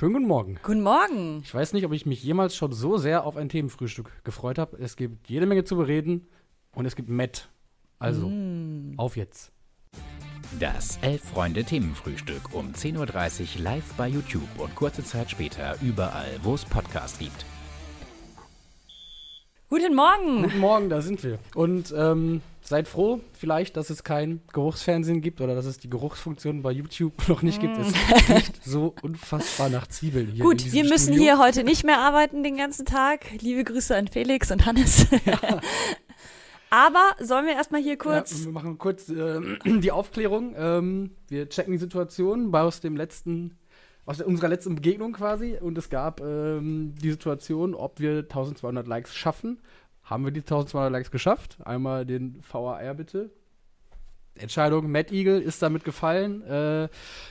Schönen guten Morgen. Guten Morgen. Ich weiß nicht, ob ich mich jemals schon so sehr auf ein Themenfrühstück gefreut habe. Es gibt jede Menge zu bereden und es gibt Matt. Also, Mm. auf jetzt. Das Elf-Freunde-Themenfrühstück um 10.30 Uhr live bei YouTube und kurze Zeit später überall, wo es Podcasts gibt. Guten Morgen. Guten Morgen, da sind wir. Und ähm, seid froh vielleicht, dass es kein Geruchsfernsehen gibt oder dass es die Geruchsfunktion bei YouTube noch nicht gibt. Es riecht so unfassbar nach Zwiebeln hier. Mm. Gut, wir müssen Studio. hier heute nicht mehr arbeiten den ganzen Tag. Liebe Grüße an Felix und Hannes. Aber sollen wir erstmal hier kurz. Ja, wir machen kurz äh, die Aufklärung. Ähm, wir checken die Situation bei aus dem letzten, aus unserer letzten Begegnung quasi. Und es gab ähm, die Situation, ob wir 1200 Likes schaffen. Haben wir die 1200 Likes geschafft? Einmal den VAR bitte. Entscheidung, Matt Eagle ist damit gefallen. Äh,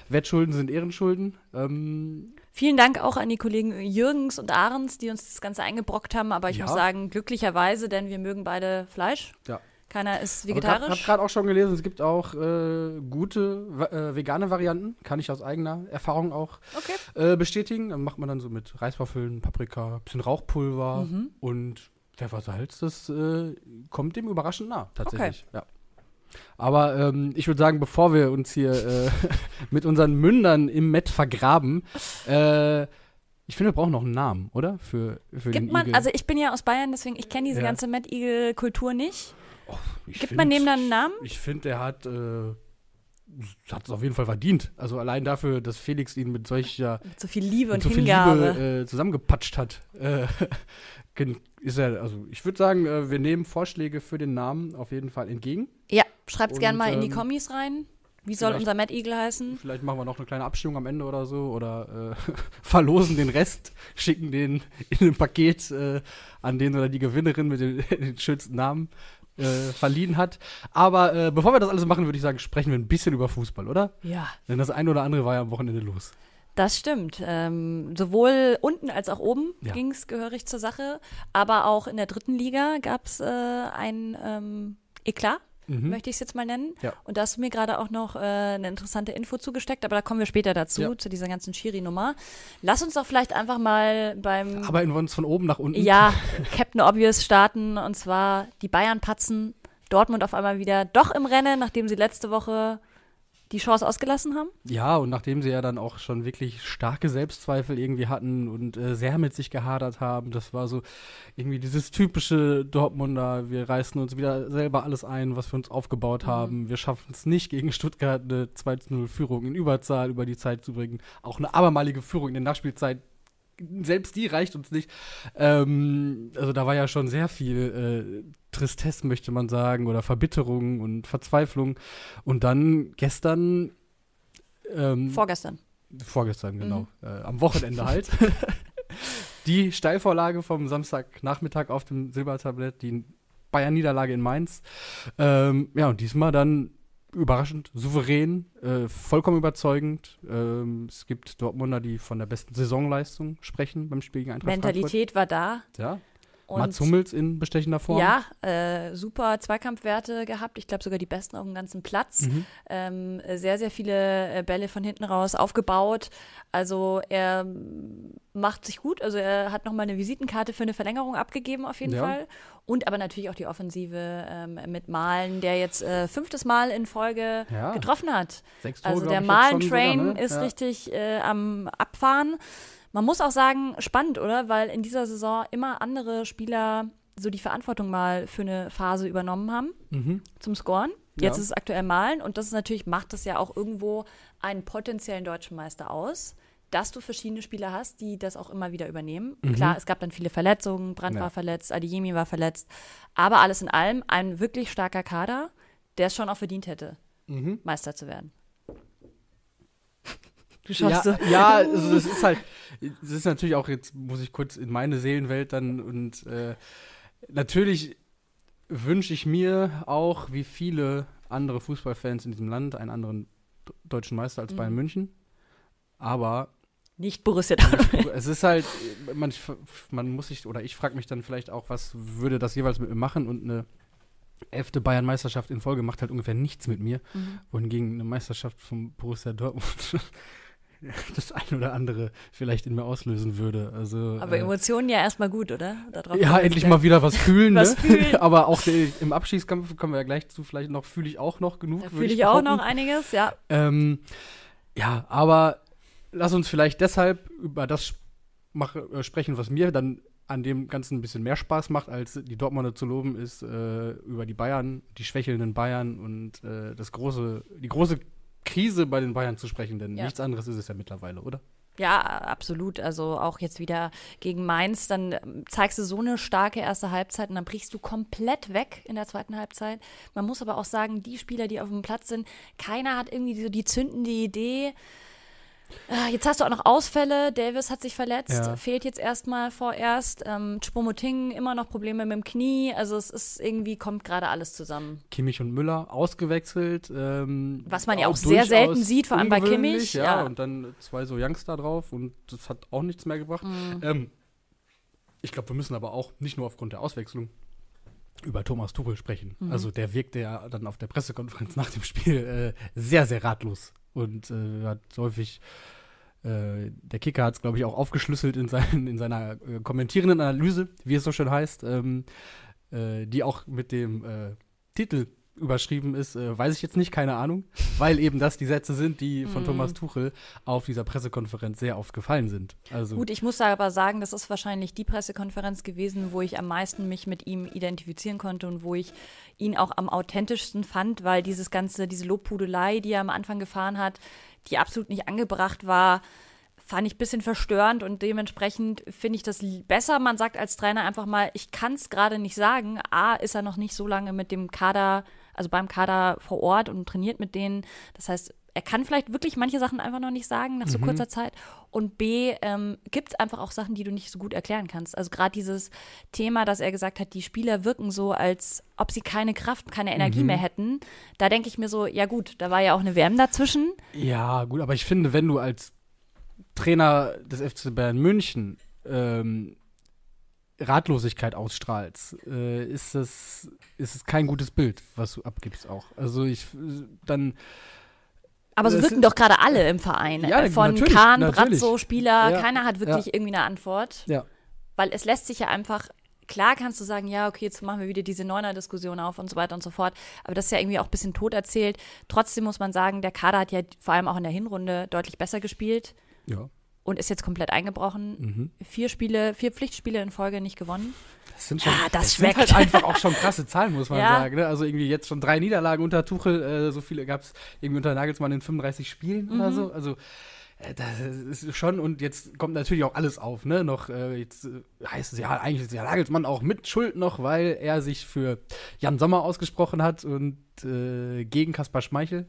Wettschulden sind Ehrenschulden. Ähm, Vielen Dank auch an die Kollegen Jürgens und Ahrens, die uns das Ganze eingebrockt haben. Aber ich Ja. muss sagen, glücklicherweise, denn wir mögen beide Fleisch. ja. Keiner ist Aber Ich habe vegetarisch. gerade auch schon gelesen, es gibt auch äh, gute äh, vegane Varianten. Kann ich aus eigener Erfahrung auch Okay. äh, bestätigen. Dann macht man dann so mit Reiswaffeln, Paprika, bisschen Rauchpulver Mhm. und Pfeffersalz. Das äh, kommt dem überraschend nah, tatsächlich. Ja. Aber ähm, ich würde sagen, bevor wir uns hier äh, mit unseren Mündern im Met vergraben, äh, ich finde, wir brauchen noch einen Namen, oder? Für, für den Gibt man, Igel. also ich bin ja aus Bayern, deswegen ich kenne diese Ja. ganze Mad Eagle Kultur nicht. Ich Gibt find- man dem dann einen Namen? Ich finde, der hat äh, hat es auf jeden Fall verdient. Also allein dafür, dass Felix ihn mit solcher Mit so viel Liebe und so viel Hingabe. Liebe äh, zusammengepatscht hat. Äh, ist er, also ich würde sagen, äh, wir nehmen Vorschläge für den Namen auf jeden Fall entgegen. Ja, schreibt's Und, gerne mal in die ähm, Kommis rein. Wie soll unser Mad Eagle heißen? Vielleicht machen wir noch eine kleine Abstimmung am Ende oder so oder äh, verlosen den Rest, schicken den in ein Paket äh, an den oder die Gewinnerin mit den, den schönsten Namen äh, verliehen hat. Aber äh, bevor wir das alles machen, würde ich sagen, sprechen wir ein bisschen über Fußball, oder? Ja, Denn das eine oder andere war ja am Wochenende los. das stimmt. Ähm, sowohl unten als auch oben Ja. ging es gehörig zur Sache. Aber auch in der dritten Liga gab es äh, ein ähm, Eklat, Mhm. möchte ich es jetzt mal nennen. Ja. Und da hast du mir gerade auch noch äh, eine interessante Info zugesteckt, aber da kommen wir später dazu, Ja. zu dieser ganzen Schiri-Nummer. Lass uns doch vielleicht einfach mal beim Arbeiten wir uns von oben nach unten. ja, Captain Obvious starten und zwar die Bayern patzen Dortmund auf einmal wieder doch im Rennen, nachdem sie letzte Woche die Chance ausgelassen haben. Ja, und nachdem sie ja dann auch schon wirklich starke Selbstzweifel irgendwie hatten und äh, sehr mit sich gehadert haben, das war so irgendwie dieses typische Dortmunder, wir reißen uns wieder selber alles ein, was wir uns aufgebaut haben. Wir schaffen es nicht, gegen Stuttgart eine 2-0-Führung in Überzahl über die Zeit zu bringen. Auch eine abermalige Führung in der Nachspielzeit, selbst die reicht uns nicht. Ähm, also da war ja schon sehr viel äh, Tristesse, möchte man sagen, oder Verbitterung und Verzweiflung. Und dann gestern ähm, Vorgestern. Vorgestern, Mhm. genau. Äh, am Wochenende halt. die Steilvorlage vom Samstagnachmittag auf dem Silbertablett, die Bayern-Niederlage in Mainz. Ähm, ja, und diesmal dann überraschend, souverän, äh, vollkommen überzeugend. Ähm, es gibt Dortmunder, die von der besten Saisonleistung sprechen beim Spiel gegen Eintracht Mentalität war da. Frankfurt. Ja. Und Mats Hummels in bestechender Form. Ja, äh, super Zweikampfwerte gehabt. Ich glaube sogar die besten auf dem ganzen Platz. Mhm. Ähm, sehr, sehr viele äh, Bälle von hinten raus aufgebaut. Also er macht sich gut. Also er hat nochmal eine Visitenkarte für eine Verlängerung abgegeben auf jeden Ja. Fall. Und aber natürlich auch die Offensive ähm, mit Malen, der jetzt äh, fünftes Mal in Folge Ja. getroffen hat. Sechs Tore, Also der Malen-Train ne? ist Ja. richtig äh, am Abfahren. Man muss auch sagen, spannend, oder? Weil in dieser Saison immer andere Spieler so die Verantwortung mal für eine Phase übernommen haben Mhm. zum Scoren. Jetzt Ja. ist es aktuell Malen und das ist natürlich, macht das ja auch irgendwo einen potenziellen deutschen Meister aus, dass du verschiedene Spieler hast, die das auch immer wieder übernehmen. Klar, es gab dann viele Verletzungen, Brandt Mhm. Ja. war verletzt, Adeyemi war verletzt, aber alles in allem ein wirklich starker Kader, der es schon auch verdient hätte, Mhm. Meister zu werden. Du Ja, so. ja, also das ist halt, das ist natürlich auch, jetzt muss ich kurz in meine Seelenwelt dann und äh, natürlich wünsche ich mir auch, wie viele andere Fußballfans in diesem Land, einen anderen deutschen Meister als Mhm. Bayern München. Aber Nicht Borussia Dortmund. es ist halt, man, man muss sich, oder ich frage mich dann vielleicht auch, was würde das jeweils mit mir machen und eine elfte Bayern-Meisterschaft in Folge macht halt ungefähr nichts mit mir. Mhm. Wohingegen eine Meisterschaft vom Borussia Dortmund das eine oder andere vielleicht in mir auslösen würde. Also, Aber äh, Emotionen ja erstmal gut, oder? Ja, endlich mal wieder was fühlen. was ne? fühlen. Aber auch äh, im Abschießkampf kommen wir ja gleich zu, vielleicht noch fühle ich auch noch genug. Fühle ich auch noch einiges, ja. Ähm, ja, aber lass uns vielleicht deshalb über das mach, äh, sprechen, was mir dann an dem Ganzen ein bisschen mehr Spaß macht, als die Dortmunder zu loben, ist äh, über die Bayern, die schwächelnden Bayern und äh, das große, die große Krise bei den Bayern zu sprechen, denn Ja. nichts anderes ist es ja mittlerweile, oder? Ja, absolut. Also auch jetzt wieder gegen Mainz, dann ähm, zeigst du so eine starke erste Halbzeit und dann brichst du komplett weg in der zweiten Halbzeit. Man muss aber auch sagen, die Spieler, die auf dem Platz sind, keiner hat irgendwie so die zündende Idee. Ah, Jetzt hast du auch noch Ausfälle. Davis hat sich verletzt, Ja. fehlt jetzt erstmal vorerst. Ähm, Choupo-Moting immer noch Probleme mit dem Knie. Also es ist irgendwie, kommt gerade alles zusammen. Kimmich und Müller ausgewechselt. Ähm, Was man ja auch sehr selten sieht, vor allem bei Kimmich, Ja, ja. und dann zwei so Youngster drauf und das hat auch nichts mehr gebracht. Mhm. Ähm, ich glaube, wir müssen aber auch nicht nur aufgrund der Auswechslung über Thomas Tuchel sprechen. Mhm. Also der wirkte ja dann auf der Pressekonferenz nach dem Spiel äh, sehr, sehr ratlos und äh, hat häufig äh, der Kicker hat es, glaube ich, auch aufgeschlüsselt in, seinen, in seiner äh, kommentierenden Analyse, wie es so schön heißt, ähm, äh, die auch mit dem äh, Titel überschrieben ist, äh, weiß ich jetzt nicht, keine Ahnung, weil eben das die Sätze sind, die von Mhm. Thomas Tuchel auf dieser Pressekonferenz sehr oft gefallen sind. Also Gut, ich muss aber sagen, das ist wahrscheinlich die Pressekonferenz gewesen, wo ich am meisten mich mit ihm identifizieren konnte und wo ich ihn auch am authentischsten fand, weil dieses ganze, diese Lobpudelei, die er am Anfang gefahren hat, die absolut nicht angebracht war, fand ich ein bisschen verstörend und dementsprechend finde ich das besser. Man sagt als Trainer einfach mal, ich kann es gerade nicht sagen. A, ist er noch nicht so lange mit dem Kader, also beim Kader vor Ort und trainiert mit denen. Das heißt, er kann vielleicht wirklich manche Sachen einfach noch nicht sagen nach so kurzer Zeit. Und B, ähm, gibt es einfach auch Sachen, die du nicht so gut erklären kannst. Also gerade dieses Thema, dass er gesagt hat, die Spieler wirken so, als ob sie keine Kraft, keine Energie mehr hätten. Da denke ich mir so, ja gut, da war ja auch eine WM dazwischen. Ja, gut, aber ich finde, wenn du als Trainer des FC Bayern München ähm, Ratlosigkeit ausstrahlst, äh, ist es ist es kein gutes Bild, was du abgibst auch. Also ich dann Aber so Das wirken doch gerade alle im Verein. Ja, Von natürlich, Kahn, natürlich. Brazzo, Spieler, Ja, keiner hat wirklich ja. irgendwie eine Antwort. ja, Weil es lässt sich ja einfach, klar kannst du sagen, ja, okay, jetzt machen wir wieder diese Neuner-Diskussion auf und so weiter und so fort. Aber das ist ja irgendwie auch ein bisschen tot erzählt. Trotzdem muss man sagen, der Kader hat ja vor allem auch in der Hinrunde deutlich besser gespielt ja. Und ist jetzt komplett eingebrochen. Mhm. Vier Spiele, vier Pflichtspiele in Folge nicht gewonnen. Das sind schon, Ja, das sind schmeckt. halt einfach auch schon krasse Zahlen, muss man Ja. sagen. Ne? Also irgendwie jetzt schon drei Niederlagen unter Tuchel, äh, so viele gab es irgendwie unter Nagelsmann in 35 Spielen Mhm. oder so. Also äh, das ist schon, und jetzt kommt natürlich auch alles auf, ne? Noch, äh, jetzt äh, heißt es ja, eigentlich ist ja Nagelsmann auch mit Schuld noch, weil er sich für Jan Sommer ausgesprochen hat und äh, gegen Kaspar Schmeichel,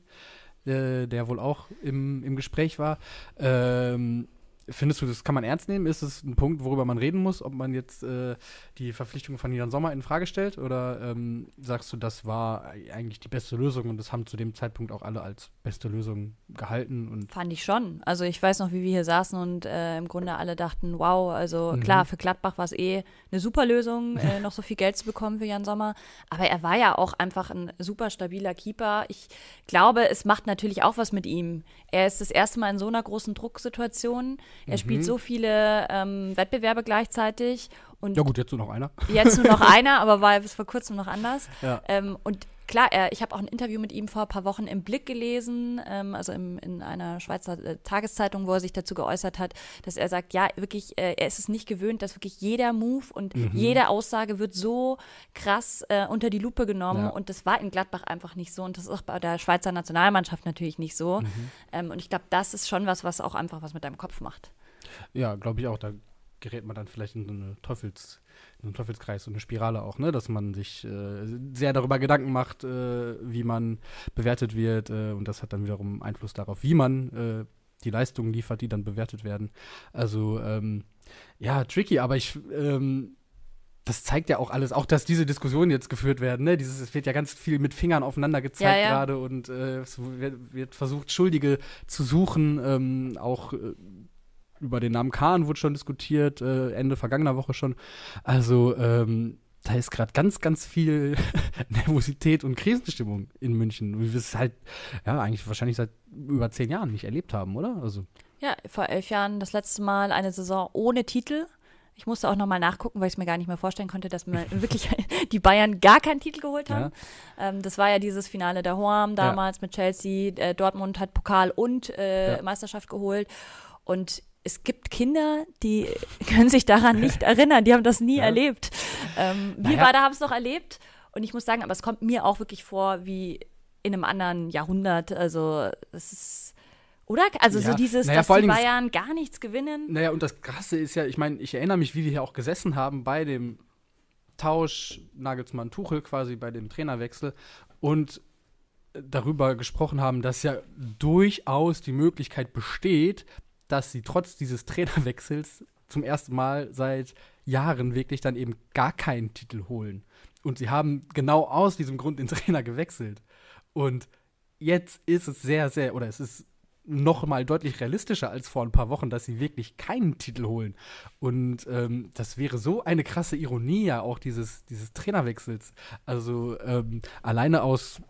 äh, der wohl auch im, im Gespräch war. Ähm, Findest du, das kann man ernst nehmen? Ist es ein Punkt, worüber man reden muss, ob man jetzt äh, die Verpflichtung von Jan Sommer in Frage stellt? Oder ähm, sagst du, das war eigentlich die beste Lösung und das haben zu dem Zeitpunkt auch alle als beste Lösung gehalten? Und Fand ich schon. Also ich weiß noch, wie wir hier saßen und äh, im Grunde alle dachten, wow, also Mhm. klar, für Gladbach war es eh eine super Lösung, äh, noch so viel Geld zu bekommen für Jan Sommer. Aber er war ja auch einfach ein super stabiler Keeper. Ich glaube, es macht natürlich auch was mit ihm. Er ist das erste Mal in so einer großen Drucksituation. Er spielt so viele ähm, Wettbewerbe gleichzeitig und ja gut, jetzt nur noch einer. Jetzt nur noch einer, aber war bis vor kurzem noch anders. Ja. Ähm, und klar, er, ich habe auch ein Interview mit ihm vor ein paar Wochen im Blick gelesen, ähm, also im, in einer Schweizer äh, Tageszeitung, wo er sich dazu geäußert hat, dass er sagt, ja, wirklich, äh, er ist es nicht gewöhnt, dass wirklich jeder Move und jede Aussage wird so krass äh, unter die Lupe genommen. Ja. Und das war in Gladbach einfach nicht so. Und das ist auch bei der Schweizer Nationalmannschaft natürlich nicht so. Ähm, und ich glaube, das ist schon was, was auch einfach was mit deinem Kopf macht. Ja, glaube ich auch. Da gerät man dann vielleicht in so eine Teufels, in so einen Teufelskreis, so eine Spirale auch, ne? Dass man sich äh, sehr darüber Gedanken macht, äh, wie man bewertet wird. Äh, und das hat dann wiederum Einfluss darauf, wie man äh, die Leistungen liefert, die dann bewertet werden. Also ähm, ja, tricky, aber ich ähm, das zeigt ja auch alles, auch dass diese Diskussionen jetzt geführt werden. Ne? Dieses, es wird ja ganz viel mit Fingern aufeinander gezeigt Ja, ja. gerade und äh, es wird, wird versucht, Schuldige zu suchen. Ähm, auch äh, über den Namen Kahn wurde schon diskutiert, äh, Ende vergangener Woche schon. Also ähm, da ist gerade ganz, ganz viel Nervosität und Krisenstimmung in München, wie wir es halt, ja, eigentlich wahrscheinlich seit über zehn Jahren nicht erlebt haben, oder? Also, Ja, vor elf Jahren das letzte Mal eine Saison ohne Titel. Ich musste auch nochmal nachgucken, weil ich es mir gar nicht mehr vorstellen konnte, dass mir wirklich die Bayern gar keinen Titel geholt haben. Ja. Ähm, das war ja dieses Finale der Horm damals ja. mit Chelsea. Äh, Dortmund hat Pokal und äh, ja. Meisterschaft geholt. Und es gibt Kinder, die können sich daran nicht erinnern. Die haben das nie erlebt. Ähm, wir naja. beide haben es noch erlebt. Und ich muss sagen, aber es kommt mir auch wirklich vor wie in einem anderen Jahrhundert. Also es ist oder? Also ja. so dieses, naja, dass die Bayern gar nichts gewinnen. Naja, und das Krasse ist ja, ich meine, ich erinnere mich, wie wir hier auch gesessen haben bei dem Tausch Nagelsmann-Tuchel quasi bei dem Trainerwechsel und darüber gesprochen haben, dass ja durchaus die Möglichkeit besteht, dass sie trotz dieses Trainerwechsels zum ersten Mal seit Jahren wirklich dann eben gar keinen Titel holen. Und sie haben genau aus diesem Grund den Trainer gewechselt. Und jetzt ist es sehr, sehr, oder es ist noch mal deutlich realistischer als vor ein paar Wochen, dass sie wirklich keinen Titel holen. Und ähm, das wäre so eine krasse Ironie ja auch dieses, dieses Trainerwechsels. Also ähm, alleine aus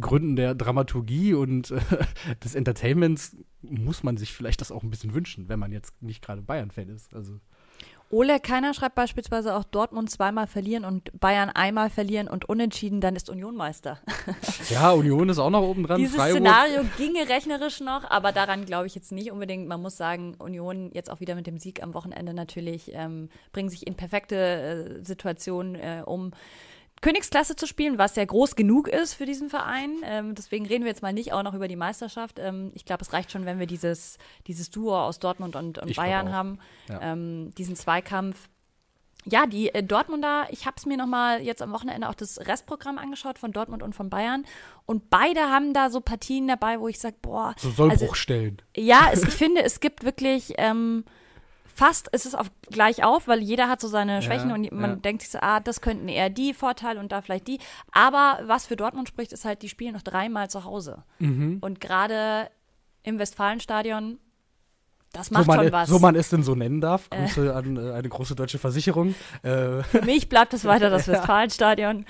Gründen der Dramaturgie und äh, des Entertainments muss man sich vielleicht das auch ein bisschen wünschen, wenn man jetzt nicht gerade Bayern-Fan ist. Also Ole Keiner schreibt beispielsweise auch Dortmund zweimal verlieren und Bayern einmal verlieren und unentschieden, dann ist Union Meister. ja, Union ist auch noch oben dran. Dieses Freiburg. Szenario ginge rechnerisch noch, aber daran glaube ich jetzt nicht unbedingt. Man muss sagen, Union jetzt auch wieder mit dem Sieg am Wochenende natürlich ähm, bringen sich in perfekte äh, Situationen äh, um Königsklasse zu spielen, was ja groß genug ist für diesen Verein. Ähm, deswegen reden wir jetzt mal nicht auch noch über die Meisterschaft. Ähm, ich glaube, es reicht schon, wenn wir dieses, dieses Duo aus Dortmund und, und Bayern haben, ja. ähm, diesen Zweikampf. Ja, die äh, Dortmunder, ich habe es mir nochmal jetzt am Wochenende auch das Restprogramm angeschaut von Dortmund und von Bayern. Und beide haben da so Partien dabei, wo ich sage, boah. So Sollbruchstellen. Also, ja, es, ich finde, es gibt wirklich ähm, fast ist es auf, gleich auf, weil jeder hat so seine Schwächen ja, und man ja. denkt sich so, ah, das könnten eher die Vorteile und da vielleicht die. Aber was für Dortmund spricht, ist halt, die spielen noch dreimal zu Hause. Mhm. Und gerade im Westfalenstadion das macht so man, schon was. So man es denn so nennen darf. Äh. Grüße äh. an äh, eine große deutsche Versicherung. Äh. Für mich bleibt es weiter das Westfalenstadion.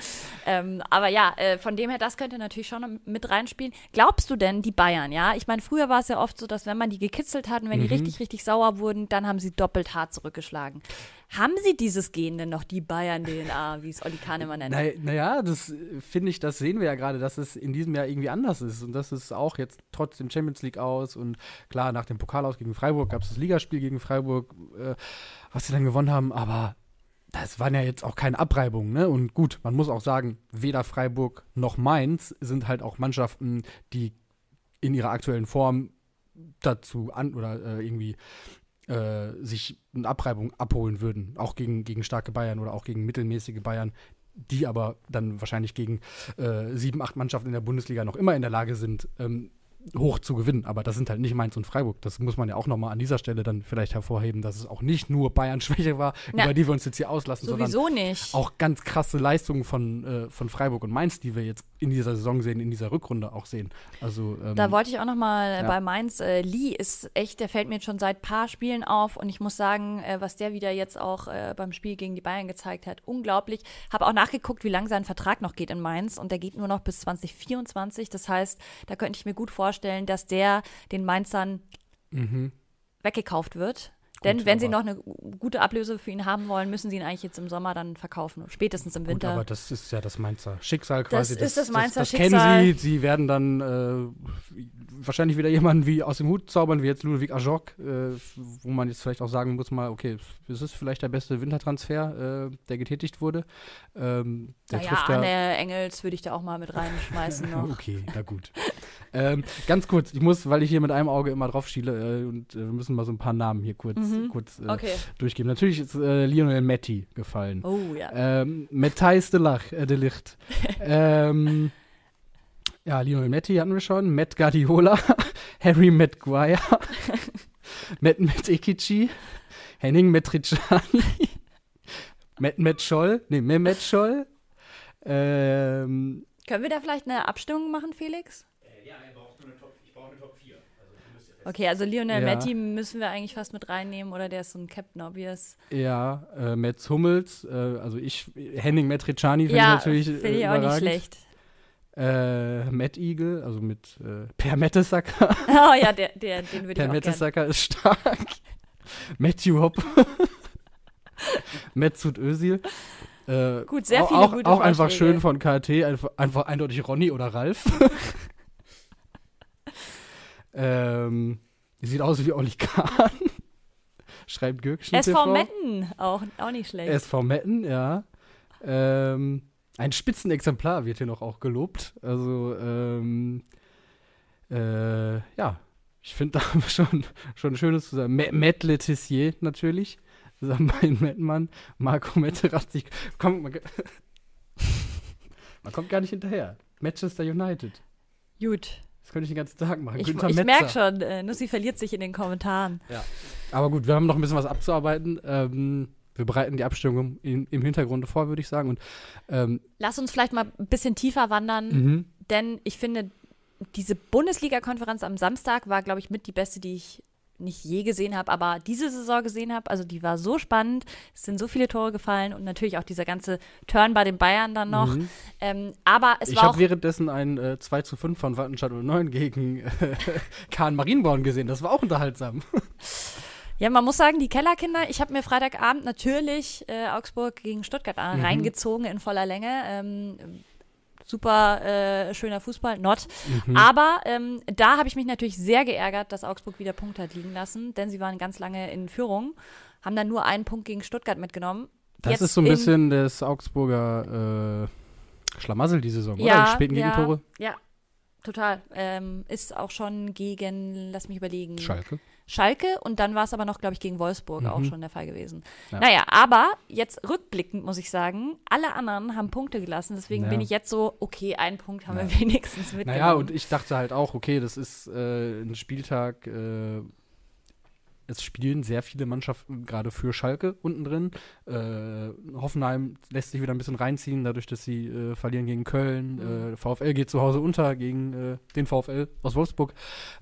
Ähm, aber ja, äh, von dem her, das könnte natürlich schon mit reinspielen. Glaubst du denn, die Bayern, ja? Ich meine, früher war es ja oft so, dass wenn man die gekitzelt hat und wenn mhm. die richtig, richtig sauer wurden, dann haben sie doppelt hart zurückgeschlagen. Haben sie dieses Gen denn noch, die Bayern-DNA, wie es Olli Kahnemann nennt? Naja, na das finde ich, das sehen wir ja gerade, dass es in diesem Jahr irgendwie anders ist. Und das ist auch jetzt trotzdem Champions League aus und klar, nach dem Pokal aus gegen Freiburg gab es das Ligaspiel gegen Freiburg, äh, was sie dann gewonnen haben, aber das waren ja jetzt auch keine Abreibungen, ne? Und gut, man muss auch sagen, weder Freiburg noch Mainz sind halt auch Mannschaften, die in ihrer aktuellen Form dazu an oder äh, irgendwie äh, sich eine Abreibung abholen würden, auch gegen, gegen starke Bayern oder auch gegen mittelmäßige Bayern, die aber dann wahrscheinlich gegen äh, sieben, acht Mannschaften in der Bundesliga noch immer in der Lage sind, ähm, hoch zu gewinnen. Aber das sind halt nicht Mainz und Freiburg. Das muss man ja auch nochmal an dieser Stelle dann vielleicht hervorheben, dass es auch nicht nur Bayern-Schwäche war, Na, über die wir uns jetzt hier auslassen, sowieso sondern nicht. auch ganz krasse Leistungen von, äh, von Freiburg und Mainz, die wir jetzt in dieser Saison sehen, in dieser Rückrunde auch sehen. Also, ähm, da wollte ich auch nochmal ja. bei Mainz, äh, Lee ist echt, der fällt mir jetzt schon seit paar Spielen auf und ich muss sagen, äh, was der wieder jetzt auch äh, beim Spiel gegen die Bayern gezeigt hat, unglaublich. Habe auch nachgeguckt, wie lange sein Vertrag noch geht in Mainz und der geht nur noch bis 2024. Das heißt, da könnte ich mir gut vorstellen, dass der den Mainzern mhm. weggekauft wird. Denn Gut, wenn sie noch eine gute Ablöse für ihn haben wollen, müssen sie ihn eigentlich jetzt im Sommer dann verkaufen, spätestens im Winter. Gut, aber das ist ja das Mainzer Schicksal quasi. Das, das ist das Mainzer das, das Schicksal. Kennen sie. Sie werden dann äh, wahrscheinlich wieder jemanden wie aus dem Hut zaubern, wie jetzt Ludwig Ajok, äh, wo man jetzt vielleicht auch sagen muss mal, okay, das ist vielleicht der beste Wintertransfer, äh, der getätigt wurde. Ähm, der naja, Anne Engels würde ich da auch mal mit reinschmeißen noch. okay, na gut. Ähm, ganz kurz, ich muss, weil ich hier mit einem Auge immer drauf schiele äh, und äh, wir müssen mal so ein paar Namen hier kurz, mhm. kurz äh, okay. durchgeben. Natürlich ist Lionel Metti gefallen. Oh ja. Ähm, Matthijs de, Lach, de Licht. ähm, ja, Lionel Messi hatten wir schon. Matt Guardiola, Harry Maguire, Matt Matt Ekici, Henning Metriciani, Matt Matt Scholl, nee, Mehmet Scholl. Ähm, Können wir da vielleicht eine Abstimmung machen, Felix? Ja, er braucht nur eine Top, ich brauche eine Top 4. Also, okay, also Lionel ja. Messi müssen wir eigentlich fast mit reinnehmen oder der ist so ein Captain Obvious. Ja, äh, Mats Hummels, äh, also ich, Henning Metriciani finde ja, ich natürlich. Finde ich auch nicht schlecht. Äh, Matt Eagle, also mit äh, Per Mertesacker. Oh ja, der, der, den würde ich Per auch gerne. Mertesacker ist stark. Matthew Hopp. Mesut Özil. Äh, Gut, sehr viele auch, gute Auch einfach Vorschläge. schön von KT, einfach, einfach eindeutig Ronny oder Ralf. Ähm, sieht aus wie Oli Kahn. Schreibt Gürkchen SV Metten, auch, auch nicht schlecht. SV Metten, ja. Ähm, ein Spitzenexemplar wird hier noch auch gelobt. Also, ähm, äh, ja, ich finde da haben wir schon, schon Schönes zusammen. Ma- Matt natürlich. Sambain Mettmann, Marco Metterazzi. Komm, man, man kommt gar nicht hinterher. Manchester United. Gut. Das könnte ich den ganzen Tag machen. Ich, Günther ich merke schon, äh, Nussi verliert sich in den Kommentaren. Aber gut, wir haben noch ein bisschen was abzuarbeiten. Ähm, wir bereiten die Abstimmung in, im Hintergrund vor, würde ich sagen. Und ähm, Lass uns vielleicht mal ein bisschen tiefer wandern, mhm. denn ich finde, diese Bundesliga-Konferenz am Samstag war, glaube ich, mit die beste, die ich nicht je gesehen habe, aber diese Saison gesehen habe. Also die war so spannend, es sind so viele Tore gefallen und natürlich auch dieser ganze Turn bei den Bayern dann noch. Mhm. Ähm, aber es Ich war auch habe währenddessen ein äh, 2 zu 5 von Wattenscheid 09 gegen äh, Kahn Marienborn gesehen. Das war auch unterhaltsam. Ja, man muss sagen, die Kellerkinder, ich habe mir Freitagabend natürlich äh, Augsburg gegen Stuttgart äh, Mhm. reingezogen in voller Länge. Ähm, super äh, schöner Fußball, not. Mhm. Aber ähm, da habe ich mich natürlich sehr geärgert, dass Augsburg wieder Punkte hat liegen lassen, denn sie waren ganz lange in Führung, haben dann nur einen Punkt gegen Stuttgart mitgenommen. Das Jetzt ist so ein in- bisschen das Augsburger äh, Schlamassel die Saison, Ja, oder? Die späten ja. Gegentore. Ja, total. Ähm, ist auch schon gegen, lass mich überlegen. Schalke. Schalke und dann war es aber noch, glaube ich, gegen Wolfsburg auch Mhm. schon der Fall gewesen. Ja. Naja, aber jetzt rückblickend muss ich sagen, alle anderen haben Punkte gelassen, deswegen Ja. bin ich jetzt so, okay, einen Punkt haben Ja. wir wenigstens mitgenommen. Naja, und ich dachte halt auch, okay, das ist äh, ein Spieltag. Äh, es spielen sehr viele Mannschaften gerade für Schalke unten drin. Äh, Hoffenheim lässt sich wieder ein bisschen reinziehen, dadurch, dass sie äh, verlieren gegen Köln. Mhm. Äh, VfL geht zu Hause unter gegen äh, den VfL aus Wolfsburg.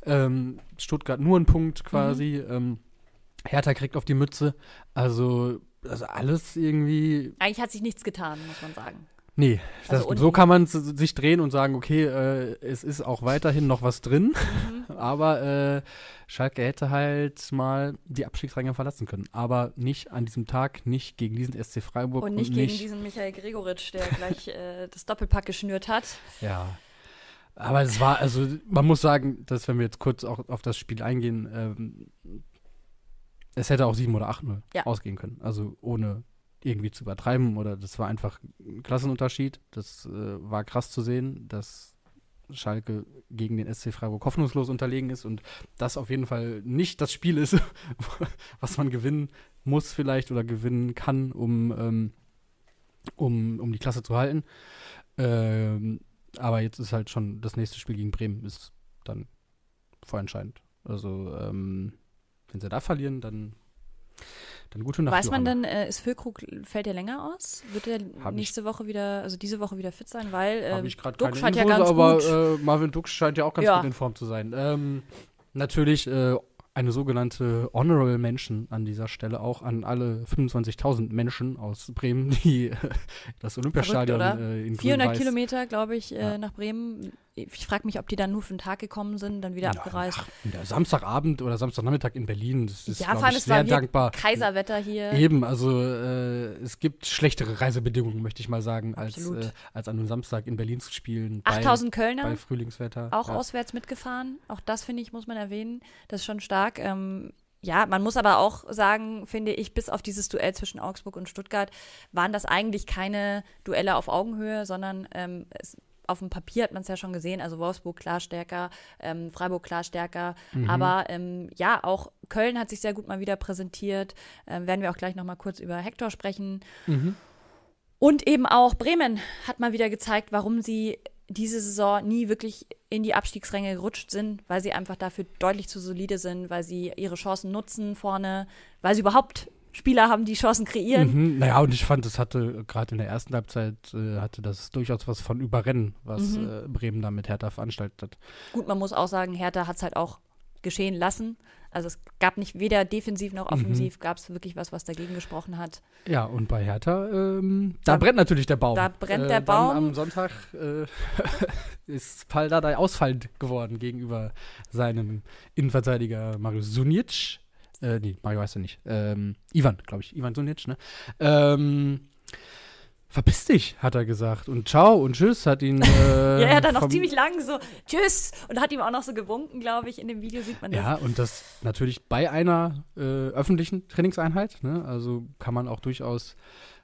Ähm, Stuttgart nur ein Punkt quasi. Mhm. Ähm, Hertha kriegt auf die Mütze. Also, also alles irgendwie Eigentlich hat sich nichts getan, muss man sagen. Nee, das, Also und- so kann man sich drehen und sagen, okay, äh, es ist auch weiterhin noch was drin, Mhm. aber äh, Schalke hätte halt mal die Abstiegsränge verlassen können. Aber nicht an diesem Tag, nicht gegen diesen SC Freiburg Und nicht gegen diesen Michael Gregoritsch, der gleich äh, das Doppelpack geschnürt hat. Ja. Aber es war, also man muss sagen, dass wenn wir jetzt kurz auch auf das Spiel eingehen, ähm, es hätte auch 7 oder 8-0 Ja. ausgehen können. Also ohne irgendwie zu übertreiben oder das war einfach ein Klassenunterschied. Das äh, war krass zu sehen, dass Schalke gegen den SC Freiburg hoffnungslos unterlegen ist und das auf jeden Fall nicht das Spiel ist, was man gewinnen muss vielleicht oder gewinnen kann, um, ähm, um, um die Klasse zu halten. Ähm, aber jetzt ist halt schon das nächste Spiel gegen Bremen ist dann vorentscheidend. Also ähm, wenn sie da verlieren, dann dann gute Nacht. Weiß man Johanna. denn, äh, ist Füllkrug, fällt der länger aus? Wird er Hab ich- nächste Woche wieder, also diese Woche wieder fit sein? Weil äh, Habe ich gerade Duck keine scheint Infos, ja ganz aber gut. äh, Marvin Duck scheint ja auch ganz Ja. gut in Form zu sein. Ähm, natürlich äh, eine sogenannte Honorable Mention an dieser Stelle auch an alle 25.000 Menschen aus Bremen, die äh, das Olympiastadion Verrückt, äh, in 400 Grün-Weiß- Kilometer, glaube ich, äh, Ja. nach Bremen. Ich frage mich, ob die dann nur für einen Tag gekommen sind, dann wieder Ja, abgereist. ach, Samstagabend oder Samstagnachmittag in Berlin, das ist ja, vor allem, ich, sehr dankbar. Kaiserwetter hier. Eben, also äh, es gibt schlechtere Reisebedingungen, möchte ich mal sagen, als, äh, als an einem Samstag in Berlin zu spielen. bei- 8000 Kölner. bei Frühlingswetter. auch ja. auswärts mitgefahren. Auch das, finde ich, muss man erwähnen. Das ist schon stark. Ähm, ja, man muss aber auch sagen, finde ich, bis auf dieses Duell zwischen Augsburg und Stuttgart waren das eigentlich keine Duelle auf Augenhöhe, sondern ähm, es, auf dem Papier hat man es ja schon gesehen. Also Wolfsburg klar stärker, ähm, Freiburg klar stärker. Mhm. Aber ähm, ja, auch Köln hat sich sehr gut mal wieder präsentiert. Ähm, werden wir auch gleich noch mal kurz über Hector sprechen. Mhm. Und eben auch Bremen hat mal wieder gezeigt, warum sie diese Saison nie wirklich in die Abstiegsränge gerutscht sind, weil sie einfach dafür deutlich zu solide sind, weil sie ihre Chancen nutzen vorne, weil sie überhaupt Spieler haben, die Chancen kreieren. Mhm. Naja, und ich fand, es hatte gerade in der ersten Halbzeit äh, hatte das durchaus was von Überrennen, was Mhm. äh, Bremen da mit Hertha veranstaltet hat. Gut, man muss auch sagen, Hertha hat es halt auch geschehen lassen. Also es gab nicht weder defensiv noch Mhm. offensiv, gab es wirklich was, was dagegen gesprochen hat. Ja, und bei Hertha, ähm, da, Da- brennt natürlich der Baum. da brennt äh, der dann Baum. Am Sonntag äh, ist Paldadei ausfallend geworden gegenüber seinem Innenverteidiger Marius Sunic. Äh, nee, Mario heißt er nicht. Ähm, Ivan, glaube ich. Ivan Sunic, ne? Ähm, verpiss dich, hat er gesagt. Und ciao und tschüss hat ihn. Äh, ja, er hat dann noch ziemlich lang so, tschüss, und hat ihm auch noch so gewunken, glaube ich, in dem Video sieht man das. Ja, und das natürlich bei einer äh, öffentlichen Trainingseinheit. Ne? Also kann man auch durchaus,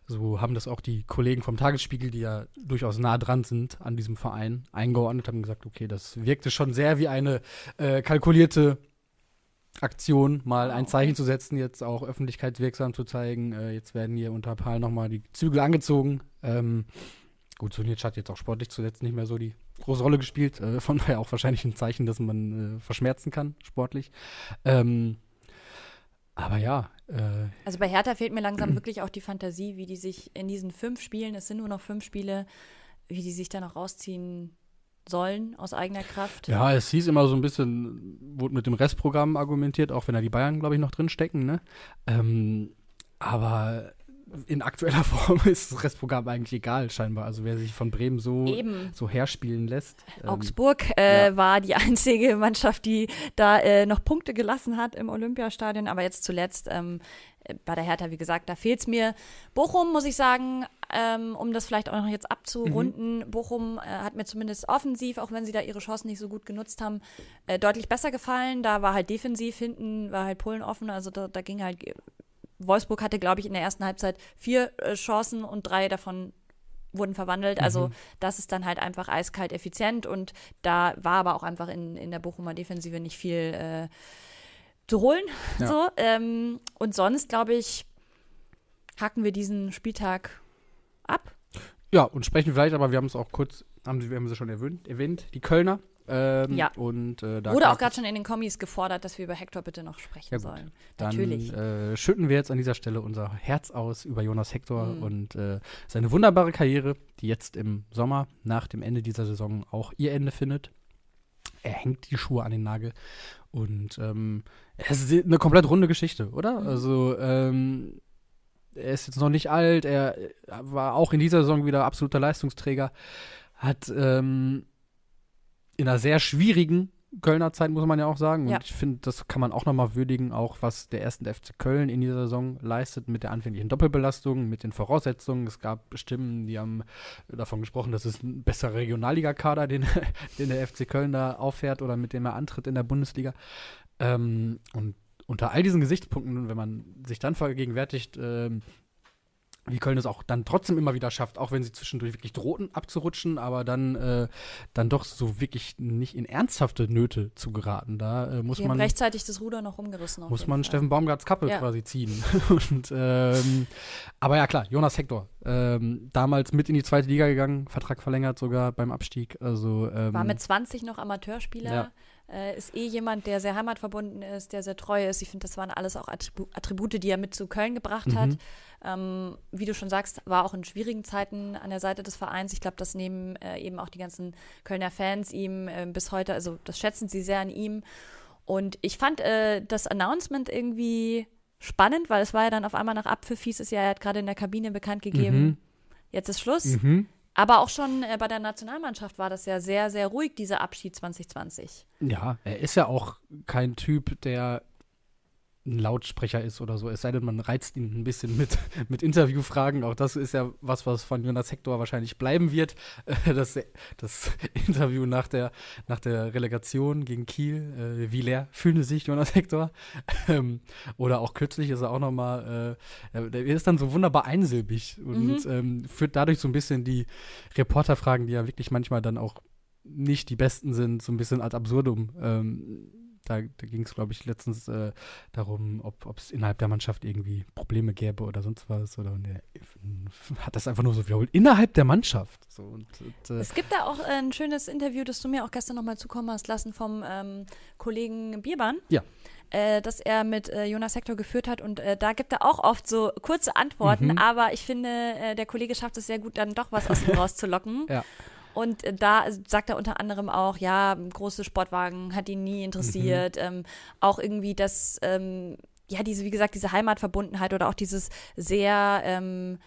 so haben das auch die Kollegen vom Tagesspiegel, die ja durchaus nah dran sind an diesem Verein, eingeordnet, haben gesagt, okay, das wirkte schon sehr wie eine äh, kalkulierte Aktion, mal ein Zeichen zu setzen, jetzt auch öffentlichkeitswirksam zu zeigen. Äh, jetzt werden hier unter Pal nochmal die Zügel angezogen. Ähm, gut, Sunic hat jetzt auch sportlich zuletzt nicht mehr so die große Rolle gespielt. Äh, von daher auch wahrscheinlich ein Zeichen, dass man äh, verschmerzen kann, sportlich. Ähm, aber ja, äh, Also bei Hertha fehlt mir langsam wirklich auch die Fantasie, wie die sich in diesen fünf Spielen, es sind nur noch fünf Spiele, wie die sich da noch rausziehen sollen aus eigener Kraft. ja, es hieß immer so ein bisschen, wurde mit dem Restprogramm argumentiert, auch wenn da die Bayern, glaube ich, noch drin stecken. Ne? Ähm, aber in aktueller Form ist das Restprogramm eigentlich egal, scheinbar. Also wer sich von Bremen so, Eben. so herspielen lässt. ähm, Augsburg äh, ja. war die einzige Mannschaft, die da äh, noch Punkte gelassen hat im Olympiastadion. Aber jetzt zuletzt ähm, äh, bei der Hertha, wie gesagt, da fehlt es mir. Bochum, muss ich sagen, ähm, um das vielleicht auch noch jetzt abzurunden, Bochum äh, hat mir zumindest offensiv, auch wenn sie da ihre Chancen nicht so gut genutzt haben, äh, deutlich besser gefallen. Da war halt defensiv, hinten war halt Polen offen. Also da, da ging halt. Wolfsburg hatte, glaube ich, in der ersten Halbzeit vier äh, Chancen und drei davon wurden verwandelt. Also das ist dann halt einfach eiskalt effizient und da war aber auch einfach in, in der Bochumer Defensive nicht viel äh, zu holen. Ja. So, ähm, und sonst, glaube ich, hacken wir diesen Spieltag ab. Ja, und sprechen vielleicht, aber wir haben es auch kurz, haben sie, wir haben sie schon erwähnt, erwähnt die Kölner. Ähm, Ja. Und äh, da Wurde auch gerade schon in den Kommis gefordert, dass wir über Hector bitte noch sprechen Ja, sollen. Dann Natürlich. äh, schütten wir jetzt an dieser Stelle unser Herz aus über Jonas Hector Mhm. und äh, seine wunderbare Karriere, die jetzt im Sommer nach dem Ende dieser Saison auch ihr Ende findet. Er hängt die Schuhe an den Nagel und ähm, es ist eine komplett runde Geschichte, oder? Mhm. Also ähm, er ist jetzt noch nicht alt, er äh, war auch in dieser Saison wieder absoluter Leistungsträger, hat ähm, in einer sehr schwierigen Kölner Zeit, muss man ja auch sagen. Ja. Und ich finde, das kann man auch nochmal würdigen, auch was der ersten FC Köln in dieser Saison leistet mit der anfänglichen Doppelbelastung, mit den Voraussetzungen. Es gab Stimmen, die haben davon gesprochen, dass es ein besserer Regionalligakader, den, den der FC Köln da auffährt oder mit dem er antritt in der Bundesliga. Ähm, und unter all diesen Gesichtspunkten, wenn man sich dann vergegenwärtigt, ähm, wie Köln es auch dann trotzdem immer wieder schafft, auch wenn sie zwischendurch wirklich drohten abzurutschen, aber dann, äh, dann doch so wirklich nicht in ernsthafte Nöte zu geraten. Da äh, muss man, rechtzeitig das Ruder noch umgerissen. muss man Fall. Steffen Baumgarts Kappe Ja. quasi ziehen. Und, ähm, aber ja, klar, Jonas Hector. Ähm, damals mit in die zweite Liga gegangen, Vertrag verlängert sogar beim Abstieg. Also, ähm, War mit 20 noch Amateurspieler. Ja. Äh, ist eh jemand, der sehr heimatverbunden ist, der sehr treu ist. Ich finde, das waren alles auch Attribu Attribute, die er mit zu Köln gebracht Mhm. hat. Ähm, wie du schon sagst, war auch in schwierigen Zeiten an der Seite des Vereins. Ich glaube, das nehmen äh, eben auch die ganzen Kölner Fans ihm äh, bis heute, also das schätzen sie sehr an ihm. Und ich fand äh, das Announcement irgendwie spannend, weil es war ja dann auf einmal nach Abpfiff hieß es ja, er hat gerade in der Kabine bekannt gegeben, Mhm. jetzt ist Schluss. Mhm. Aber auch schon äh, bei der Nationalmannschaft war das ja sehr, sehr ruhig, dieser Abschied 2020. Ja, er ist ja auch kein Typ, der ein Lautsprecher ist oder so. Es sei denn, man reizt ihn ein bisschen mit, mit Interviewfragen. Auch das ist ja was, was von Jonas Hector wahrscheinlich bleiben wird. Äh, Das, das Interview nach der, nach der Relegation gegen Kiel. Äh, wie leer fühlte sich Jonas Hector? Ähm, oder auch kürzlich ist er auch nochmal, äh, er- der ist dann so wunderbar einsilbig und ähm, führt dadurch so ein bisschen die Reporterfragen, die ja wirklich manchmal dann auch nicht die besten sind, so ein bisschen als Absurdum. Ähm, da da ging es, glaube ich, letztens äh, darum, ob es innerhalb der Mannschaft irgendwie Probleme gäbe oder sonst was. Oder er hat das einfach nur so wiederholt. Innerhalb der Mannschaft. So, und, und, äh, Es gibt da auch ein schönes Interview, das du mir auch gestern nochmal zukommen hast lassen vom ähm, Kollegen Bierbahn. Ja. Äh, das er mit äh, Jonas Hector geführt hat. Und äh, da gibt er auch oft so kurze Antworten, Mhm. aber ich finde, äh, der Kollege schafft es sehr gut, dann doch was aus ihm rauszulocken. Ja. Und äh, da sagt er unter anderem auch, ja, große Sportwagen hat ihn nie interessiert. Ähm, auch irgendwie das, ähm, ja, diese, wie gesagt, diese Heimatverbundenheit oder auch dieses sehr, ähm,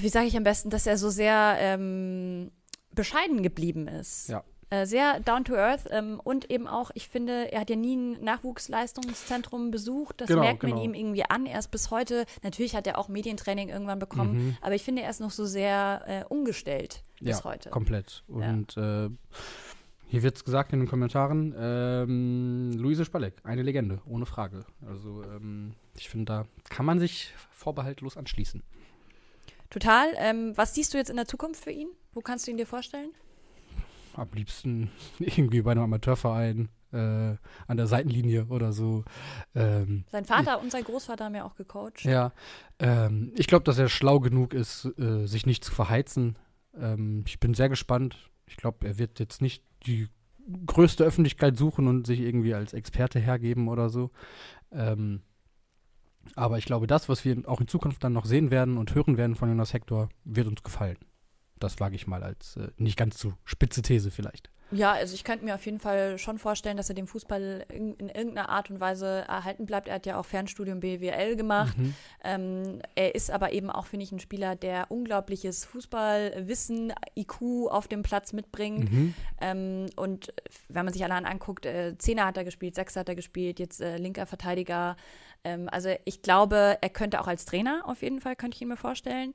wie sage ich am besten, dass er so sehr ähm, bescheiden geblieben ist. Ja. Äh, sehr down to earth ähm, und eben auch, ich finde, er hat ja nie ein Nachwuchsleistungszentrum besucht. Das Genau, merkt man genau. ihm irgendwie an. Er ist bis heute, natürlich hat er auch Medientraining irgendwann bekommen, Mhm. aber ich finde, er ist noch so sehr äh, umgestellt bis ja, heute. komplett. Und äh, hier wird es gesagt in den Kommentaren, ähm, Luise Spalleck, eine Legende, ohne Frage. Also ähm, ich finde, da kann man sich vorbehaltlos anschließen. Total. Ähm, was siehst du jetzt in der Zukunft für ihn? Wo kannst du ihn dir vorstellen? Am liebsten irgendwie bei einem Amateurverein äh, an der Seitenlinie oder so. Ähm, Sein Vater und sein Großvater haben ja auch gecoacht. Ja, ähm, ich glaube, dass er schlau genug ist, äh, sich nicht zu verheizen. Ähm, ich bin sehr gespannt. Ich glaube, er wird jetzt nicht die größte Öffentlichkeit suchen und sich irgendwie als Experte hergeben oder so. Ähm, aber ich glaube, das, was wir auch in Zukunft dann noch sehen werden und hören werden von Jonas Hector, wird uns gefallen. Das wage ich mal als äh, nicht ganz so spitze These vielleicht. Ja, also ich könnte mir auf jeden Fall schon vorstellen, dass er dem Fußball in, in irgendeiner Art und Weise erhalten bleibt. Er hat ja auch Fernstudium BWL gemacht. Mhm. Ähm, er ist aber eben auch, finde ich, ein Spieler, der unglaubliches Fußballwissen, IQ auf dem Platz mitbringt. Mhm. Ähm, und wenn man sich allein anguckt, äh, Zehner hat er gespielt, Sechser hat er gespielt, jetzt äh, linker Verteidiger. Ähm, also ich glaube, er könnte auch als Trainer auf jeden Fall, könnte ich ihn mir vorstellen.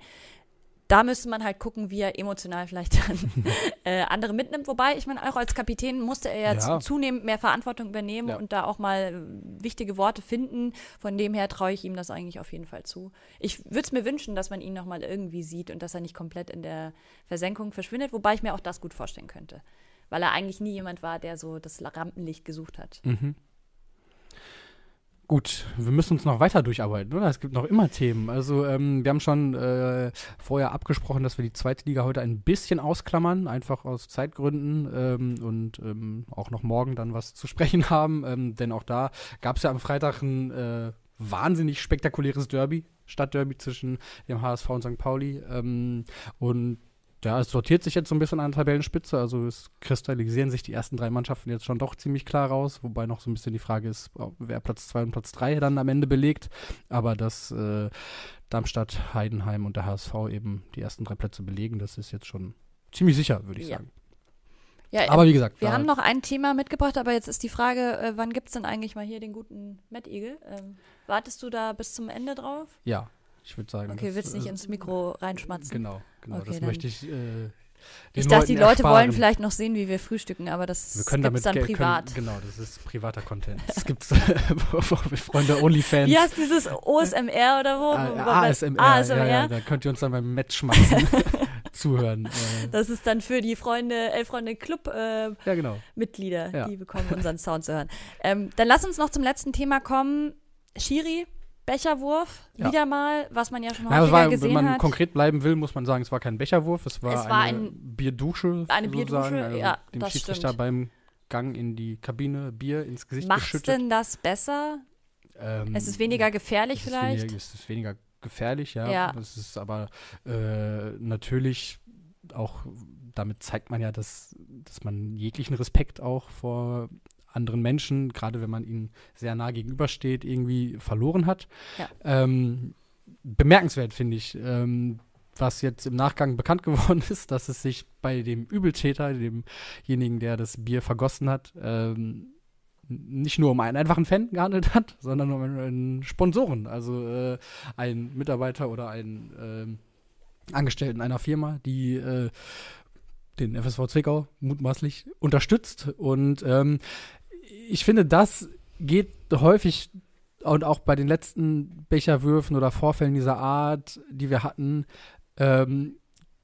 Da müsste man halt gucken, wie er emotional vielleicht dann äh, andere mitnimmt. Wobei, ich meine, auch als Kapitän musste er jetzt Ja. zunehmend mehr Verantwortung übernehmen Ja. und da auch mal äh, wichtige Worte finden. Von dem her traue ich ihm das eigentlich auf jeden Fall zu. Ich würde es mir wünschen, dass man ihn noch mal irgendwie sieht und dass er nicht komplett in der Versenkung verschwindet, wobei ich mir auch das gut vorstellen könnte. Weil er eigentlich nie jemand war, der so das Rampenlicht gesucht hat. Mhm. Gut, wir müssen uns noch weiter durcharbeiten, oder? Es gibt noch immer Themen. Also ähm, wir haben schon äh, vorher abgesprochen, dass wir die zweite Liga heute ein bisschen ausklammern, einfach aus Zeitgründen ähm, und ähm, auch noch morgen dann was zu sprechen haben. Ähm, denn auch da gab es ja am Freitag ein äh, wahnsinnig spektakuläres Derby, Stadtderby zwischen dem HSV und St. Pauli. Ähm, und ja, es sortiert sich jetzt so ein bisschen an der Tabellenspitze. Also es kristallisieren sich die ersten drei Mannschaften jetzt schon doch ziemlich klar raus, wobei noch so ein bisschen die Frage ist, wer Platz zwei und Platz drei dann am Ende belegt. Aber dass äh, Darmstadt, Heidenheim und der HSV eben die ersten drei Plätze belegen, das ist jetzt schon ziemlich sicher, würde ich Ja. sagen. Ja, Aber wie gesagt, wir haben noch ein Thema mitgebracht, aber jetzt ist die Frage, äh, wann gibt es denn eigentlich mal hier den guten Eagle? Ähm, wartest du da bis zum Ende drauf? ja, ich würde sagen. Okay, das, willst nicht äh, ins Mikro reinschmatzen? Genau, genau. Okay, das möchte ich. Äh, Ich dachte, die Leute wollen ersparen. vielleicht noch sehen, wie wir frühstücken, aber das gibt's damit dann privat. Können, genau, das ist privater Content. Das gibt's für Freunde OnlyFans. Wie heißt dieses OSMR oder wo? Ah, ASMR, ASMR? Ja, ja, da könnt ihr uns dann beim Match schmatzen zuhören. Äh, Das ist dann für die Freunde, Elf Freunde Club äh, ja, genau. Mitglieder, Ja. die bekommen unseren Sound zu hören. Ähm, dann lass uns noch zum letzten Thema kommen. Schiri, Becherwurf, Ja. wieder mal, was man ja schon Ja, es häufiger war, wenn gesehen man hat. konkret bleiben will, muss man sagen, es war kein Becherwurf, es war, Es war eine ein- Bierdusche. eine Bierdusche, also ja, Dem das Schiedsrichter stimmt. beim Gang in die Kabine Bier ins Gesicht Macht's geschüttet. denn das besser? Ähm, Es ist weniger gefährlich es vielleicht? Weniger, es ist weniger gefährlich, ja. Ja. Es ist aber äh, natürlich auch, damit zeigt man ja, dass, dass man jeglichen Respekt auch vor anderen Menschen, gerade wenn man ihnen sehr nah gegenübersteht, irgendwie verloren hat. Ja. Ähm, bemerkenswert finde ich, ähm, was jetzt im Nachgang bekannt geworden ist, dass es sich bei dem Übeltäter, demjenigen, der das Bier vergossen hat, ähm, nicht nur um einen einfachen Fan gehandelt hat, sondern um einen Sponsoren, also äh, einen Mitarbeiter oder einen ähm, Angestellten einer Firma, die äh, den FSV Zwickau mutmaßlich unterstützt. Und ähm, ich finde, das geht häufig und auch bei den letzten Becherwürfen oder Vorfällen dieser Art, die wir hatten, ähm,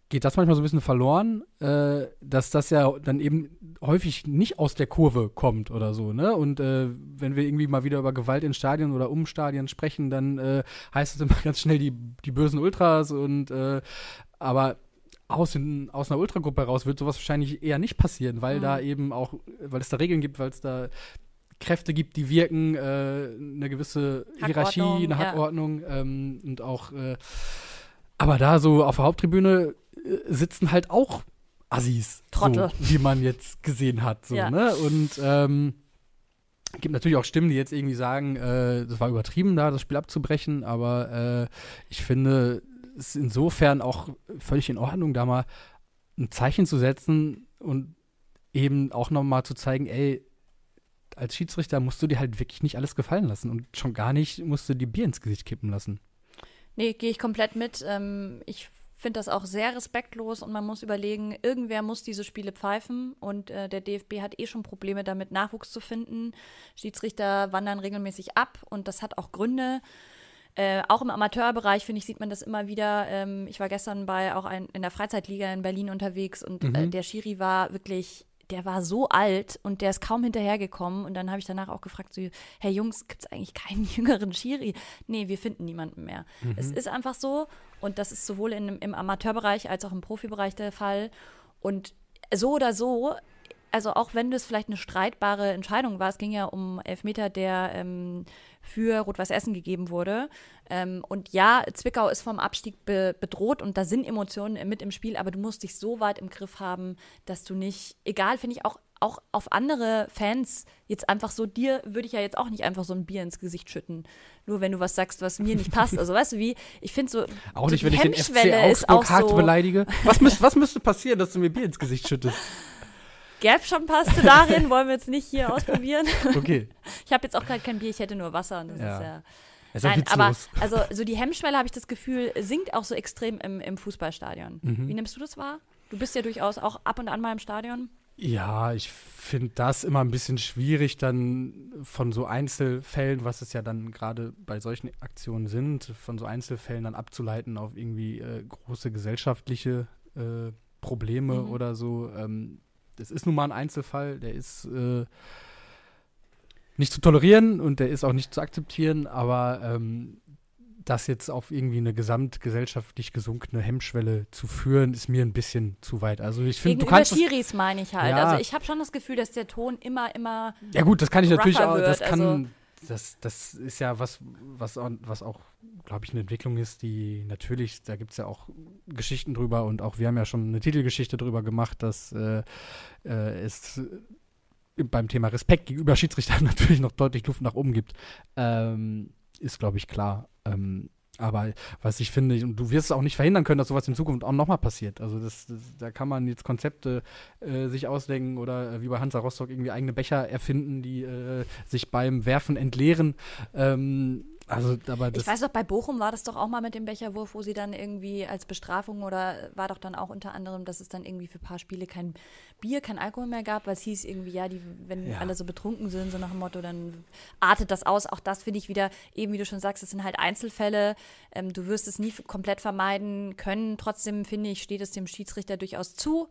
geht das manchmal so ein bisschen verloren, äh, dass das ja dann eben häufig nicht aus der Kurve kommt oder so, ne? Und äh, wenn wir irgendwie mal wieder über Gewalt in Stadien oder um Stadien sprechen, dann äh, heißt es immer ganz schnell die, die bösen Ultras und äh, aber aus, den, aus einer Ultragruppe heraus wird sowas wahrscheinlich eher nicht passieren, weil Mhm. da eben auch, weil es da Regeln gibt, weil es da Kräfte gibt, die wirken, äh, eine gewisse Hierarchie, Hackordnung, eine ja. Hackordnung ähm, und auch, äh, aber da so auf der Haupttribüne äh, sitzen halt auch Assis, Trottel. So, wie man jetzt gesehen hat. So, Ja. ne? Und ähm, gibt natürlich auch Stimmen, die jetzt irgendwie sagen, äh, das war übertrieben, da das Spiel abzubrechen, aber äh, ich finde ist insofern auch völlig in Ordnung, da mal ein Zeichen zu setzen und eben auch nochmal zu zeigen, ey, als Schiedsrichter musst du dir halt wirklich nicht alles gefallen lassen und schon gar nicht musst du dir Bier ins Gesicht kippen lassen. Nee, gehe ich komplett mit. Ähm, ich finde das auch sehr respektlos und man muss überlegen, irgendwer muss diese Spiele pfeifen und äh, der DFB hat eh schon Probleme damit, Nachwuchs zu finden. Schiedsrichter wandern regelmäßig ab und das hat auch Gründe. Äh, auch im Amateurbereich, finde ich, sieht man das immer wieder. Ähm, ich war gestern bei auch ein, in der Freizeitliga in Berlin unterwegs und äh, der Schiri war wirklich, der war so alt und der ist kaum hinterhergekommen. Und dann habe ich danach auch gefragt, so, Herr Jungs, gibt es eigentlich keinen jüngeren Schiri? Nee, wir finden niemanden mehr. Es ist einfach so und das ist sowohl in, im Amateurbereich als auch im Profibereich der Fall. Und so oder so, also auch wenn das vielleicht eine streitbare Entscheidung war, es ging ja um Elfmeter, der ähm, für Rot-Weiß Essen gegeben wurde. Ähm, und ja, Zwickau ist vom Abstieg be bedroht und da sind Emotionen mit im Spiel, aber du musst dich so weit im Griff haben, dass du nicht, egal, finde ich auch, auch auf andere Fans jetzt einfach so, dir würde ich ja jetzt auch nicht einfach so ein Bier ins Gesicht schütten. Nur wenn du was sagst, was mir nicht passt. Also weißt du wie, ich finde so. Auch so nicht, wenn ich den FC Hemmschwelle ist auch Augsburg hart so, beleidige. Was, müsst, was müsste passieren, dass du mir Bier ins Gesicht schüttest? Gelbschammpaste darin wollen wir jetzt nicht hier ausprobieren. Okay. Ich habe jetzt auch gerade kein Bier, ich hätte nur Wasser und das Ja. ist ja. Das ist Nein, aber also so die Hemmschwelle habe ich das Gefühl, sinkt auch so extrem im, im Fußballstadion. Mhm. Wie nimmst du das wahr? Du bist ja durchaus auch ab und an mal im Stadion. Ja, ich finde das immer ein bisschen schwierig, dann von so Einzelfällen, was es ja dann gerade bei solchen Aktionen sind, von so Einzelfällen dann abzuleiten auf irgendwie äh, große gesellschaftliche äh, Probleme Mhm. oder so. Ähm, das ist nun mal ein Einzelfall, der ist äh, nicht zu tolerieren und der ist auch nicht zu akzeptieren, aber ähm, das jetzt auf irgendwie eine gesamtgesellschaftlich gesunkene Hemmschwelle zu führen, ist mir ein bisschen zu weit. Also ich finde, du kannst es- Schiris meine ich halt. Ja. Also ich habe schon das Gefühl, dass der Ton immer, immer. Ja gut, das kann ich natürlich auch, das wird, kann, also- das, das ist ja was, was auch, was auch glaube ich, eine Entwicklung ist, die natürlich, da gibt es ja auch Geschichten drüber und auch wir haben ja schon eine Titelgeschichte drüber gemacht, dass äh, äh, es beim Thema Respekt gegenüber Schiedsrichtern natürlich noch deutlich Luft nach oben gibt. Ähm, ist, glaube ich, klar. Ähm, aber was ich finde, und du wirst es auch nicht verhindern können, dass sowas in Zukunft auch nochmal passiert. Also das, das, da kann man jetzt Konzepte äh, sich ausdenken oder äh, wie bei Hansa Rostock irgendwie eigene Becher erfinden, die äh, sich beim Werfen entleeren. Ähm, also, aber das Ich weiß doch, bei Bochum war das doch auch mal mit dem Becherwurf, wo sie dann irgendwie als Bestrafung oder war doch dann auch unter anderem, dass es dann irgendwie für ein paar Spiele kein Bier, kein Alkohol mehr gab, weil es hieß irgendwie, ja, die, wenn Ja. alle so betrunken sind, so nach dem Motto, dann artet das aus. Auch das finde ich wieder, eben wie du schon sagst, das sind halt Einzelfälle. Ähm, du wirst es nie komplett vermeiden können. Trotzdem finde ich, steht es dem Schiedsrichter durchaus zu,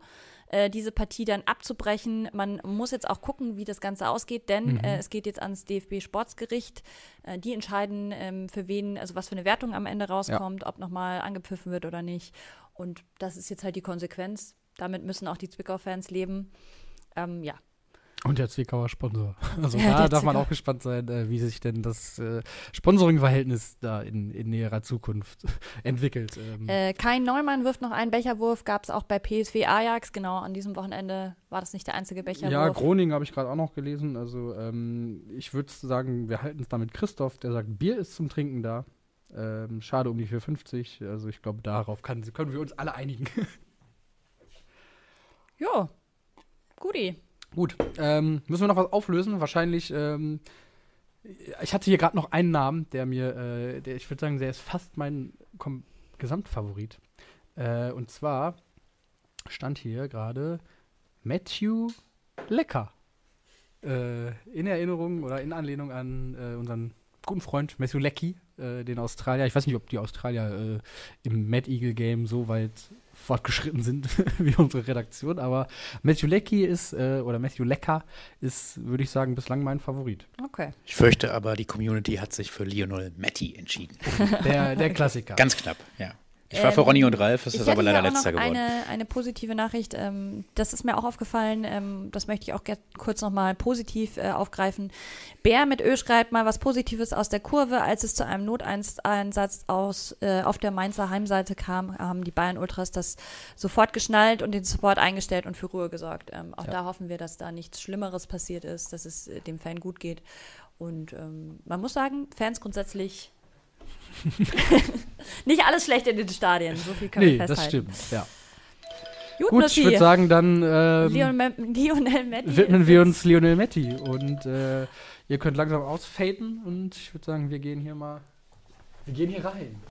äh, diese Partie dann abzubrechen. Man muss jetzt auch gucken, wie das Ganze ausgeht, denn äh, es geht jetzt ans DFB-Sportsgericht. Äh, die entscheiden, ähm, für wen, also was für eine Wertung am Ende rauskommt, ob nochmal angepfiffen wird oder nicht. Und das ist jetzt halt die Konsequenz. Damit müssen auch die Zwickau-Fans leben. Ähm, ja, Und der Zwickauer Sponsor. Also Ja, da darf man Zwickau- auch gespannt sein, äh, wie sich denn das äh, Sponsoring-Verhältnis da in, in näherer Zukunft entwickelt. Ähm, Äh, Kein Neumann wirft noch einen Becherwurf, gab es auch bei PSW Ajax. Genau, an diesem Wochenende war das nicht der einzige Becherwurf. ja, Groningen habe ich gerade auch noch gelesen. Also ähm, ich würde sagen, wir halten es da mit Christoph, der sagt, Bier ist zum Trinken da. Ähm, schade um die 450. Also ich glaube, darauf kann, können wir uns alle einigen. Jo, guti. Gut, ähm, müssen wir noch was auflösen? Wahrscheinlich, ähm, ich hatte hier gerade noch einen Namen, der mir, äh, der, ich würde sagen, der ist fast mein Kom Gesamtfavorit. Äh, und zwar stand hier gerade Matthew Lecker. Äh, in Erinnerung oder in Anlehnung an äh, unseren guten Freund Matthew Leckie, äh, den Australier. Ich weiß nicht, ob die Australier äh, im Mad Eagle Game so weit fortgeschritten sind wie unsere Redaktion, aber Matthew Leckie ist, äh, oder Matthew Lecker ist, würde ich sagen, bislang mein Favorit. Okay. Ich fürchte aber, die Community hat sich für Lionel Messi entschieden. Der, der Klassiker. Ganz knapp, ja. Ich war für Ähm, Ronny und Ralf, das ist aber leider letzter noch geworden. Eine, eine positive Nachricht, ähm, das ist mir auch aufgefallen, ähm, das möchte ich auch kurz nochmal positiv äh, aufgreifen. Bär mit Ö schreibt mal was Positives aus der Kurve. Als es zu einem Noteinsatz aus, äh, auf der Mainzer Heimseite kam, haben die Bayern Ultras das sofort geschnallt und den Support eingestellt und für Ruhe gesorgt. Ähm, auch Ja. da hoffen wir, dass da nichts Schlimmeres passiert ist, dass es äh, dem Fan gut geht. Und ähm, man muss sagen, Fans grundsätzlich nicht alles schlecht in den Stadien. So viel können Nee, wir das festhalten. stimmt. Ja. Gut, Gut, ich würde sagen, dann ähm, Lionel, widmen wir uns Lionel Messi. Und äh, ihr könnt langsam ausfaden. Und ich würde sagen, wir gehen hier mal. Wir gehen hier rein.